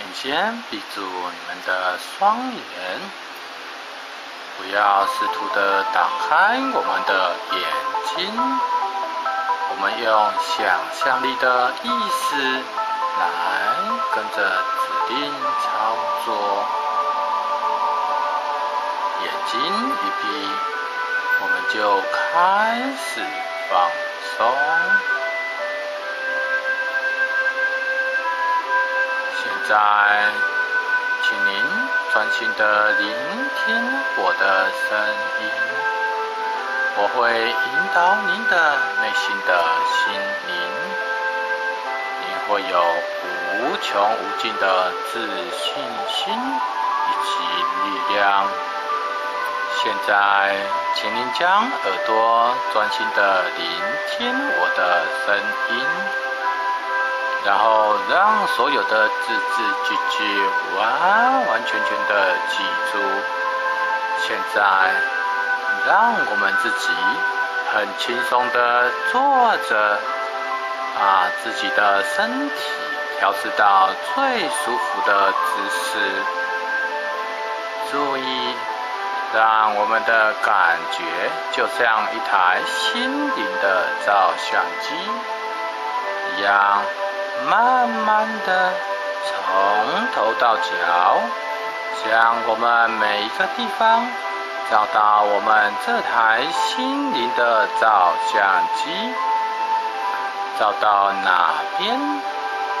请先闭住你们的双眼，不要试图的打开我们的眼睛。我们用想象力的意识来跟着指令操作。眼睛一闭，我们就开始放松。在，请您专心的聆听我的声音，我会引导您的内心的心灵，您会有无穷无尽的自信心以及力量。现在，请您将耳朵专心的聆听我的声音。然后让所有的字字句句完完全全的记住。现在，让我们自己很轻松的坐着，把自己的身体调试到最舒服的姿势。注意，让我们的感觉就像一台心灵的照相机一样。慢慢的从头到脚，将我们每一个地方找到我们这台心灵的照相机，找到哪边，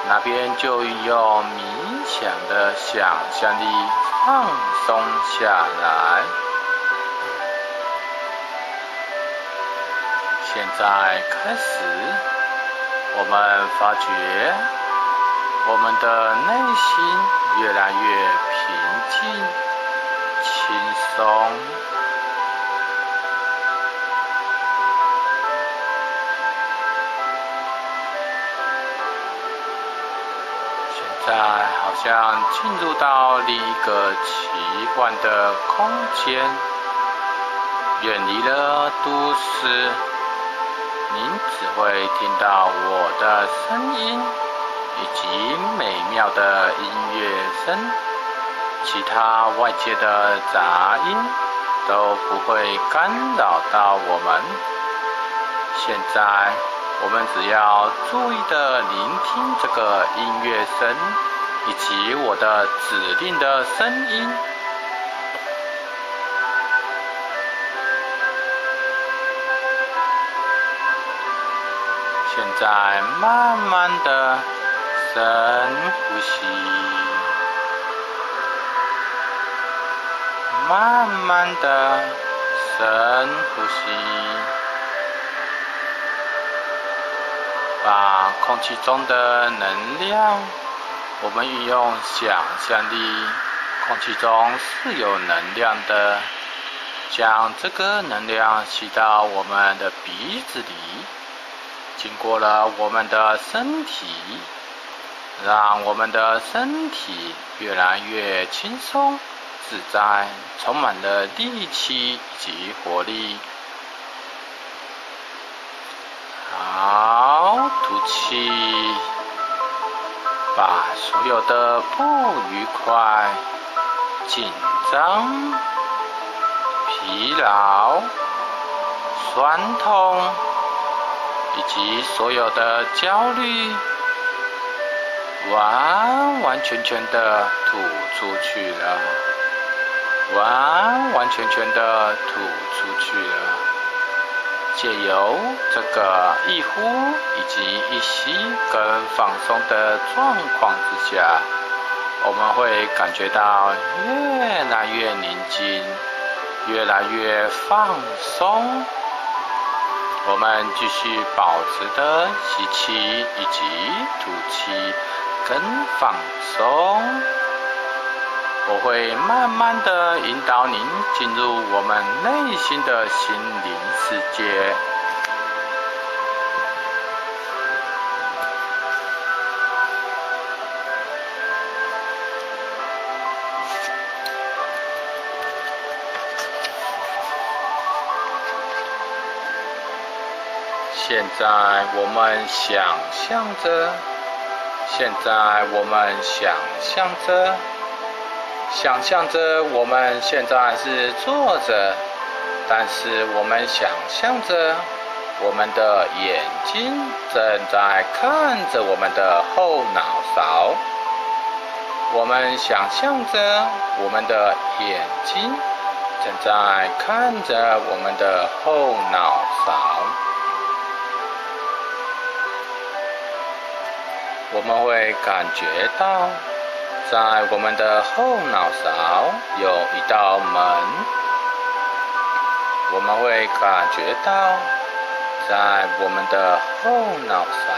哪边就用冥想的想象力放松下来。现在开始。我们发觉，我们的内心越来越平静、轻松。现在好像进入到另一个奇幻的空间，远离了都市。您只会听到我的声音以及美妙的音乐声，其他外界的杂音都不会干扰到我们。现在，我们只要注意的聆听这个音乐声以及我的指令的声音。现在慢慢的深呼吸，慢慢的深呼吸，把空气中的能量，我们运用想象力，空气中是有能量的，将这个能量吸到我们的鼻子里。经过了我们的身体，让我们的身体越来越轻松自在，充满了力气及活力。好，吐气，把所有的不愉快、紧张、疲劳、酸痛。以及所有的焦虑，完完全全的吐出去了，完完全全的吐出去了。借由这个一呼以及一吸跟放松的状况之下，我们会感觉到越来越宁静，越来越放松。我们继续保持的吸气以及吐气，更放松。我会慢慢的引导您进入我们内心的心灵世界。现在我们想象着，现在我们想象着，想象着我们现在是坐着，但是我们想象着我们的眼睛正在看着我们的后脑勺。我们想象着我们的眼睛正在看着我们的后脑勺。我们会感觉到，在我们的后脑勺有一道门。我们会感觉到，在我们的后脑勺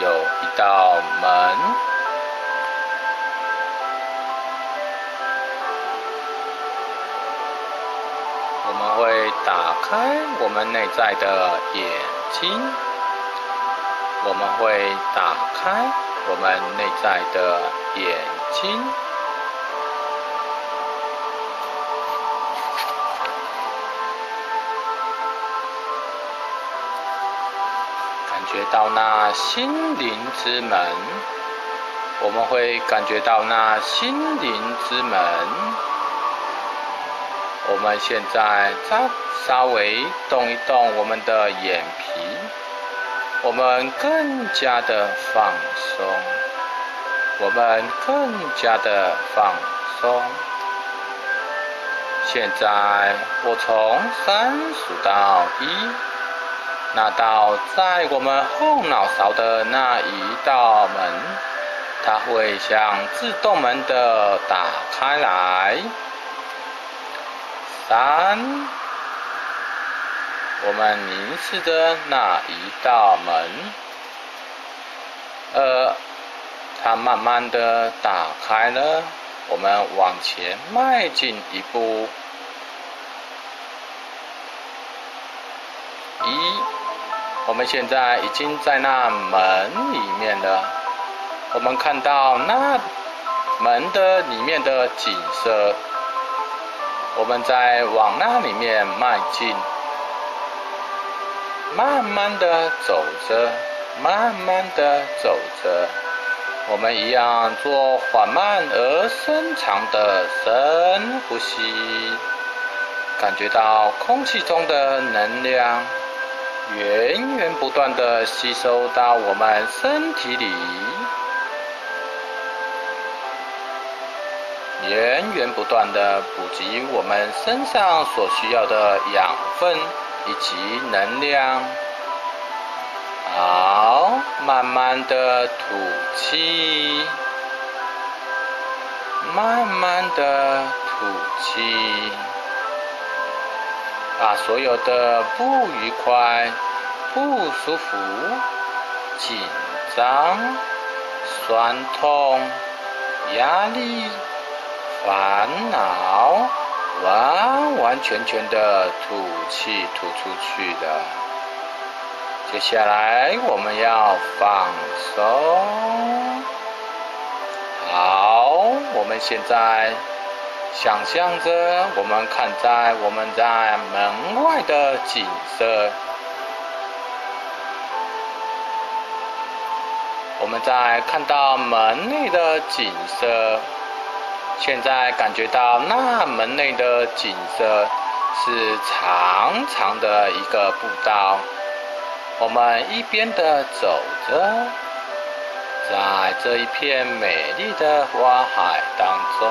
有一道门。我们会打开我们内在的眼睛。我们会打开我们内在的眼睛，感觉到那心灵之门。我们会感觉到那心灵之门。我们现在再稍微动一动我们的眼皮。我们更加的放松，我们更加的放松。现在我从三数到一，那道在我们后脑勺的那一道门，它会像自动门的打开来。三。我们凝视着那一道门，呃，它慢慢的打开了。我们往前迈进一步，一，我们现在已经在那门里面了。我们看到那门的里面的景色，我们在往那里面迈进。慢慢的走着，慢慢的走着，我们一样做缓慢而深长的深呼吸，感觉到空气中的能量源源不断的吸收到我们身体里，源源不断的补给我们身上所需要的养分。以及能量，好，慢慢的吐气，慢慢的吐气，把所有的不愉快、不舒服、紧张、酸痛、压力、烦恼。完完全全的吐气吐出去的。接下来我们要放松。好，我们现在想象着我们看在我们在门外的景色，我们在看到门内的景色。现在感觉到那门内的景色是长长的一个步道，我们一边的走着，在这一片美丽的花海当中，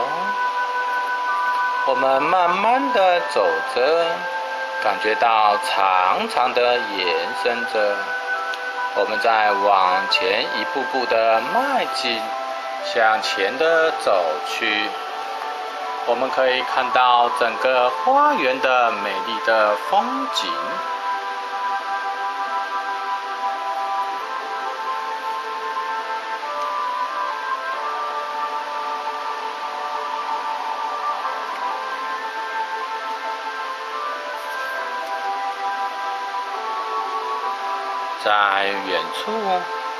我们慢慢的走着，感觉到长长的延伸着，我们在往前一步步的迈进。向前的走去，我们可以看到整个花园的美丽的风景。在远处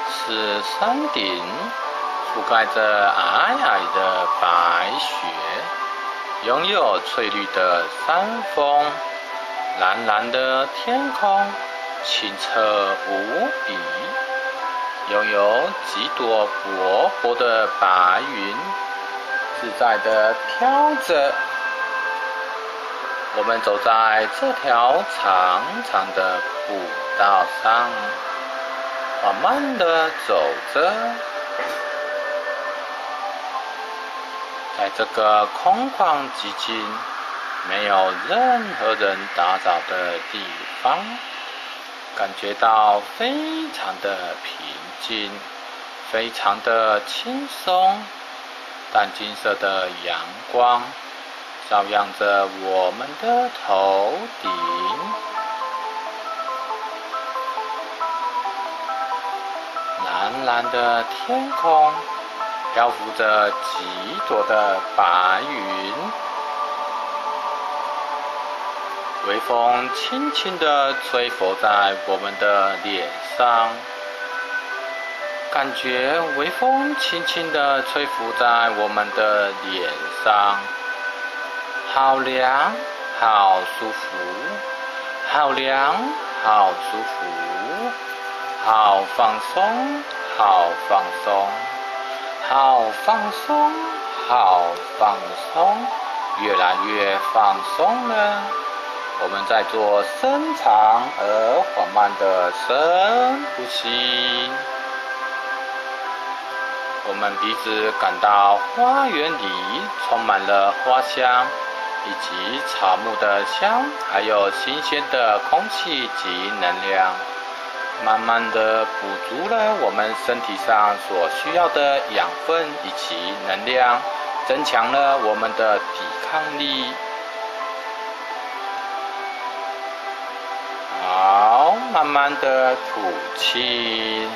是山顶。覆盖着皑皑的白雪，拥有翠绿的山峰，蓝蓝的天空，清澈无比。拥有几朵薄薄的白云，自在的飘着。我们走在这条长长的步道上，缓慢的走着，在这个空旷寂静、没有任何人打扰的地方，感觉到非常的平静，非常的轻松，淡金色的阳光。照亮着我们的头顶，蓝蓝的天空漂浮着几朵的白云，微风轻轻地吹拂在我们的脸上，感觉微风轻轻地吹拂在我们的脸上。好凉，好舒服，好凉，好舒服，好放松，好放松，好放松，好放松，越来越放松了。我们在做深长而缓慢的深呼吸。我们鼻子感到花园里充满了花香。以及草木的香，还有新鲜的空气及能量，慢慢的补足了我们身体上所需要的养分以及能量，增强了我们的抵抗力。好，慢慢的吐气，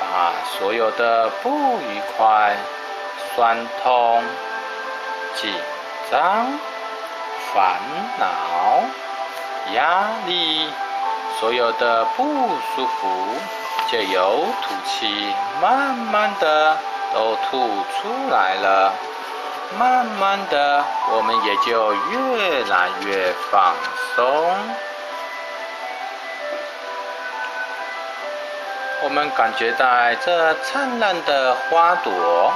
把所有的不愉快、酸痛、紧张。烦恼、压力，所有的不舒服，借由吐气，慢慢的都吐出来了。慢慢的，我们也就越来越放松。我们感觉到这灿烂的花朵，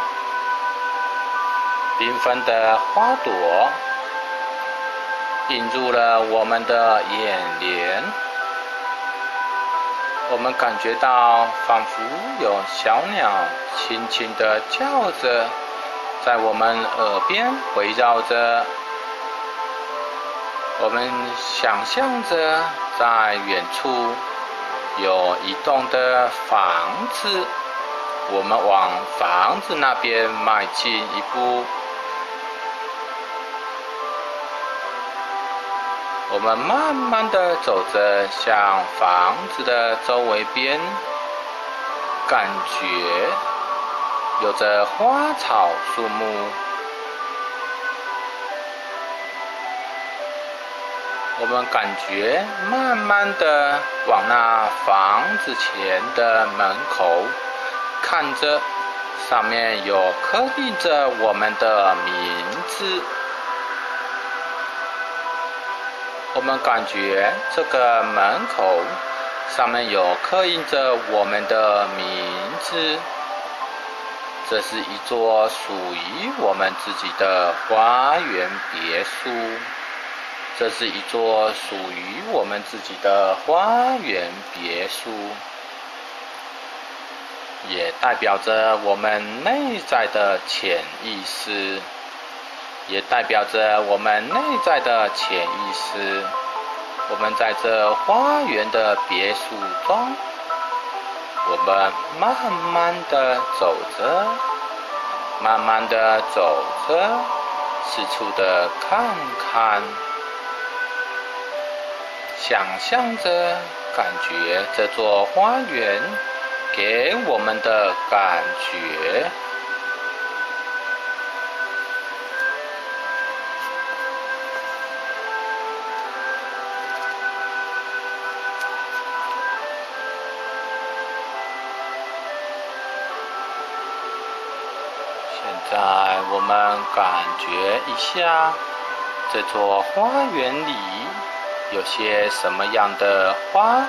缤纷的花朵。映入了我们的眼帘，我们感觉到仿佛有小鸟轻轻地叫着，在我们耳边围绕着。我们想象着在远处有一栋的房子，我们往房子那边迈进一步。我们慢慢的走着，向房子的周围边，感觉有着花草树木。我们感觉慢慢的往那房子前的门口看着，上面有刻印着我们的名字。我们感觉这个门口上面有刻印着我们的名字，这是一座属于我们自己的花园别墅，这是一座属于我们自己的花园别墅，也代表着我们内在的潜意识。也代表着我们内在的潜意识。我们在这花园的别墅中，我们慢慢的走着，慢慢的走着，四处的看看，想象着，感觉这座花园给我们的感觉。在我们感觉一下，这座花园里有些什么样的花、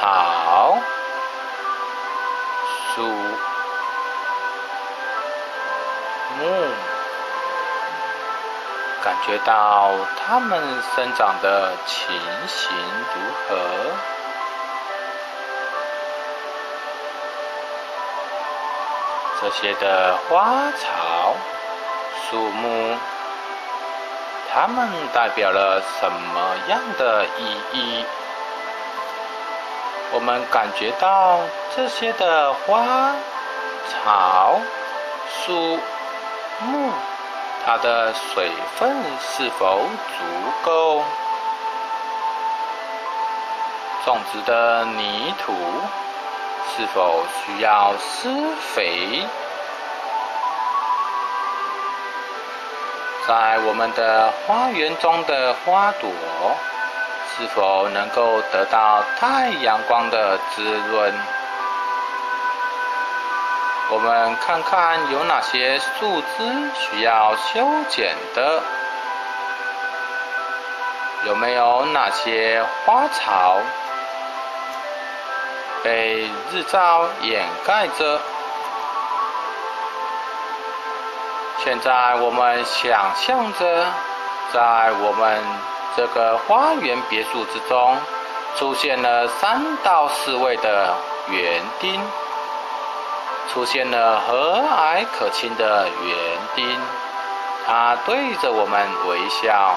草、树、木，感觉到它们生长的情形如何？这些的花草、树木，它们代表了什么样的意义？我们感觉到这些的花草树木，它的水分是否足够？种植的泥土是否需要施肥？在我们的花园中的花朵。是否能够得到太阳光的滋润？我们看看有哪些树枝需要修剪的？有没有哪些花草被日照掩盖着？现在我们想象着，在我们。这个花园别墅之中，出现了三到四位的园丁，出现了和蔼可亲的园丁，他对着我们微笑，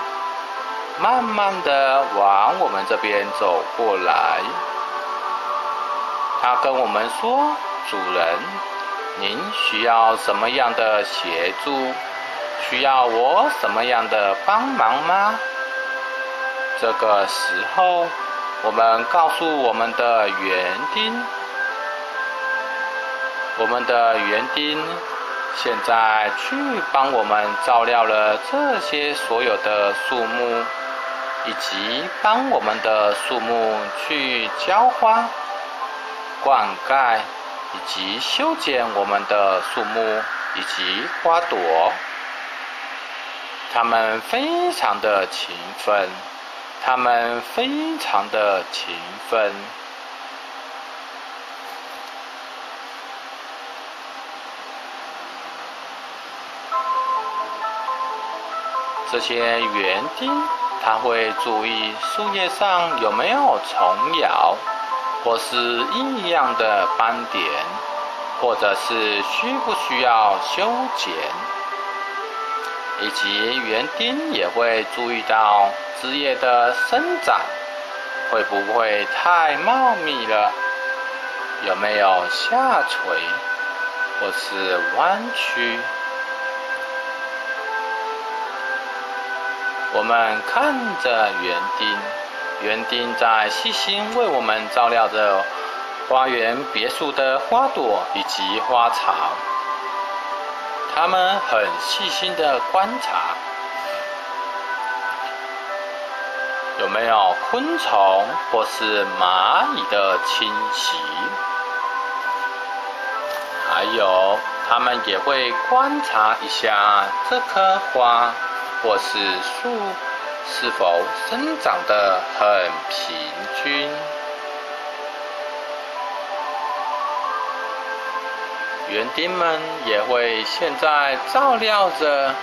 慢慢的往我们这边走过来。他跟我们说：“主人，您需要什么样的协助？需要我什么样的帮忙吗？”这个时候，我们告诉我们的园丁，我们的园丁现在去帮我们照料了这些所有的树木，以及帮我们的树木去浇花、灌溉，以及修剪我们的树木以及花朵。他们非常的勤奋。他们非常的勤奋。这些园丁他会注意树叶上有没有虫咬，或是异样的斑点，或者是需不需要修剪，以及园丁也会注意到。枝叶的生长会不会太茂密了？有没有下垂或是弯曲？我们看着园丁，园丁在细心为我们照料着花园别墅的花朵以及花草，他们很细心的观察。有没有昆虫或是蚂蚁的侵袭？还有，他们也会观察一下这棵花或是树是否生长得很平均。园丁们也会现在照料着，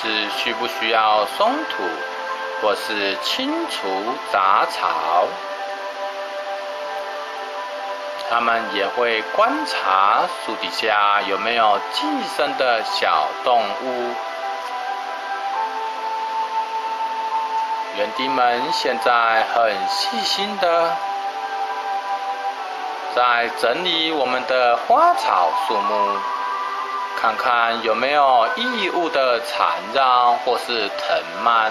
是需不需要松土？或是清除杂草，他们也会观察树底下有没有寄生的小动物。园丁们现在很细心的在整理我们的花草树木，看看有没有异物的缠绕或是藤蔓。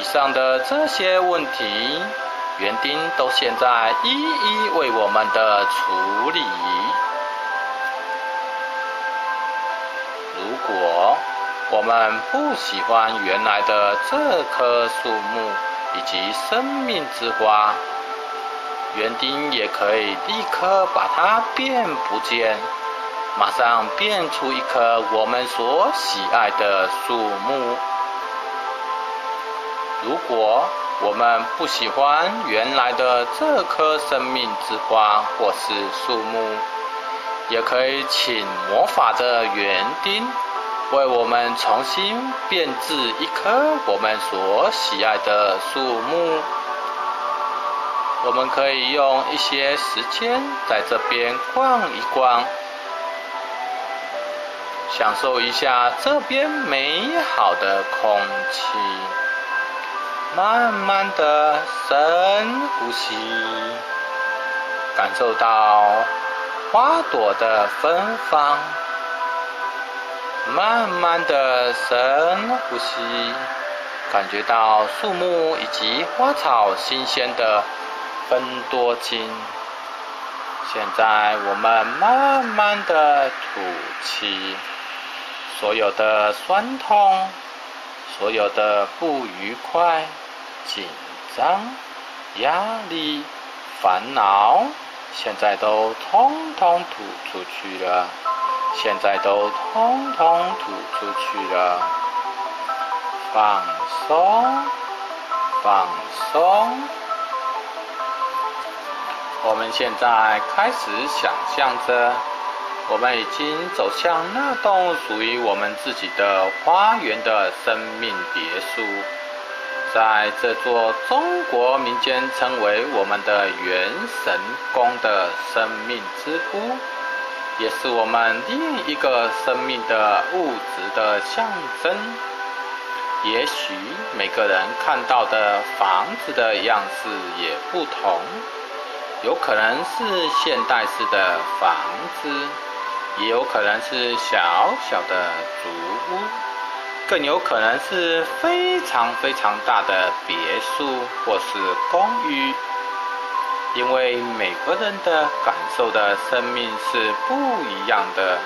以上的这些问题，园丁都现在一一为我们的处理。我们不喜欢原来的这棵树木以及生命之花，园丁也可以立刻把它变不见，马上变出一棵我们所喜爱的树木。如果我们不喜欢原来的这棵生命之花或是树木，也可以请魔法的园丁为我们重新编制一棵我们所喜爱的树木。我们可以用一些时间在这边逛一逛，享受一下这边美好的空气，慢慢的深呼吸，感受到花朵的芬芳，慢慢的深呼吸，感觉到树木以及花草新鲜的。分多金。现在我们慢慢的吐气，所有的酸痛，所有的不愉快、紧张、压力、烦恼，现在都通通吐出去了。现在都通通吐出去了。放松，放松。我们现在开始想象着，我们已经走向那栋属于我们自己的花园的生命别墅，在这座中国民间称为我们的元神宫的生命之屋，也是我们另一个生命的物质的象征。也许每个人看到的房子的样式也不同。有可能是现代式的房子，也有可能是小小的竹屋，更有可能是非常非常大的别墅或是公寓。因为每个人的感受的生命是不一样的，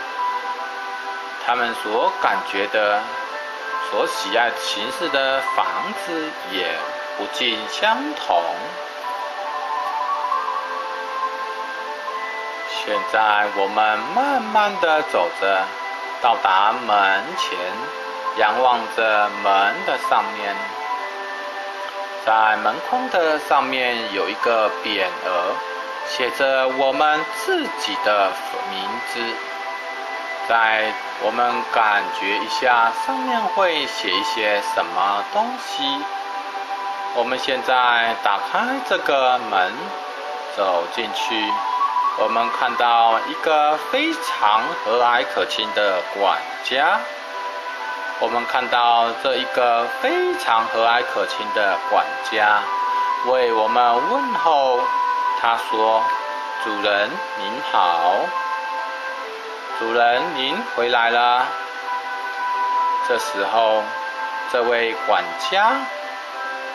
他们所感觉的、所喜爱形式的房子也不尽相同。现在我们慢慢的走着，到达门前，仰望着门的上面，在门框的上面有一个匾额，写着我们自己的名字。在我们感觉一下，上面会写一些什么东西？我们现在打开这个门，走进去。我们看到一个非常和蔼可亲的管家。我们看到这一个非常和蔼可亲的管家为我们问候。他说：“主人您好，主人您回来了。”这时候，这位管家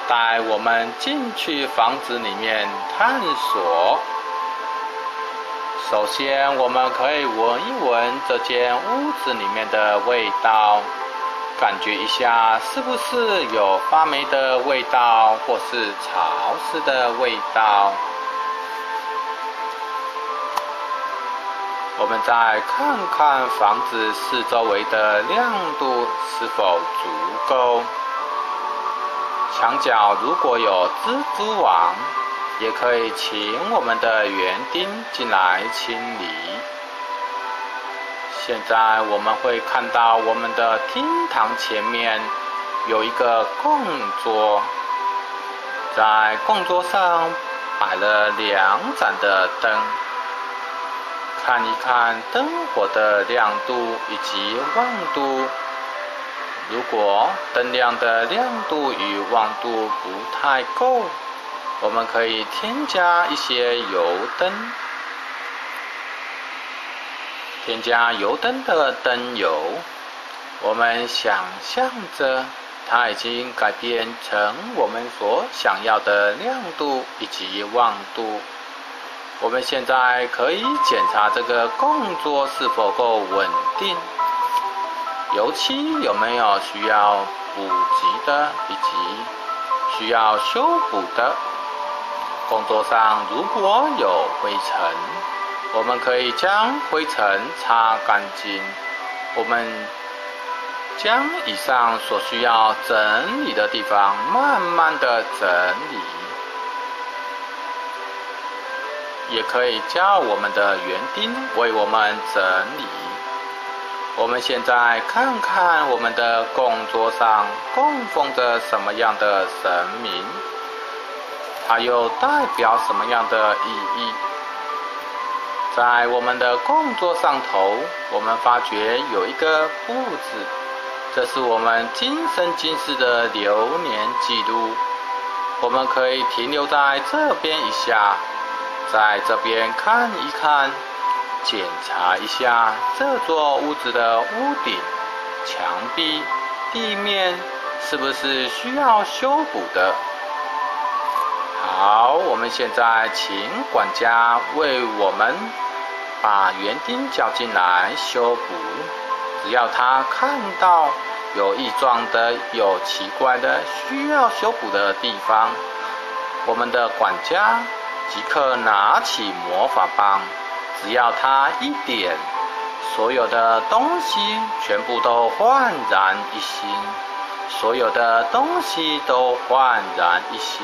带我们进去房子里面探索。首先，我们可以闻一闻这间屋子里面的味道，感觉一下是不是有发霉的味道，或是潮湿的味道。我们再看看房子四周围的亮度是否足够，墙角如果有蜘蛛网。也可以请我们的园丁进来清理。现在我们会看到我们的厅堂前面有一个供桌，在供桌上摆了两盏的灯，看一看灯火的亮度以及旺度。如果灯亮的亮度与旺度不太够。我们可以添加一些油灯，添加油灯的灯油。我们想象着它已经改变成我们所想要的亮度以及旺度。我们现在可以检查这个供桌是否够稳定，油漆有没有需要补给的以及需要修补的。工作上如果有灰尘，我们可以将灰尘擦干净。我们将以上所需要整理的地方慢慢的整理。也可以叫我们的园丁为我们整理。我们现在看看我们的供桌上供奉着什么样的神明，它又代表什么样的意义？在我们的工作上头，我们发觉有一个布子，这是我们今生今世的流年记录。我们可以停留在这边一下，在这边看一看。检查一下这座屋子的屋顶、墙壁、地面是不是需要修补的？好，我们现在请管家为我们把园丁叫进来修补。只要他看到有异状的、有奇怪的、需要修补的地方，我们的管家即刻拿起魔法棒。只要他一点，所有的东西全部都焕然一新，所有的东西都焕然一新。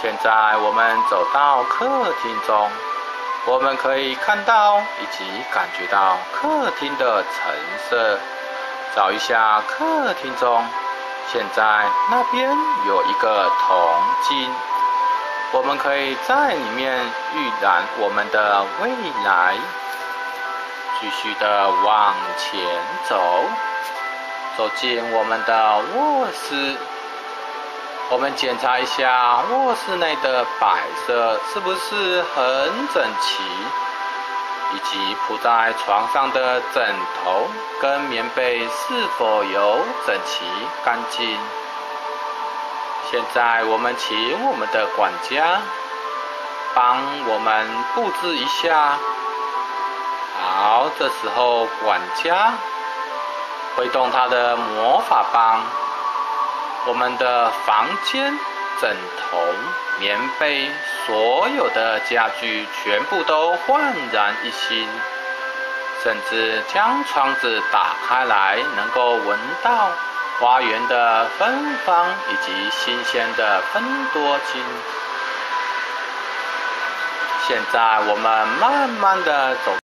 现在我们走到客厅中，我们可以看到以及感觉到客厅的橙色。找一下客厅中，现在那边有一个铜镜。我们可以在里面预览我们的未来，继续的往前走，走进我们的卧室。我们检查一下卧室内的摆设是不是很整齐，以及铺在床上的枕头跟棉被是否有整齐干净。现在我们请我们的管家帮我们布置一下。好，这时候管家挥动他的魔法棒，我们的房间、枕头、棉被，所有的家具全部都焕然一新，甚至将窗子打开来，能够闻到。花园的芬芳以及新鲜的芬多精。现在我们慢慢的走。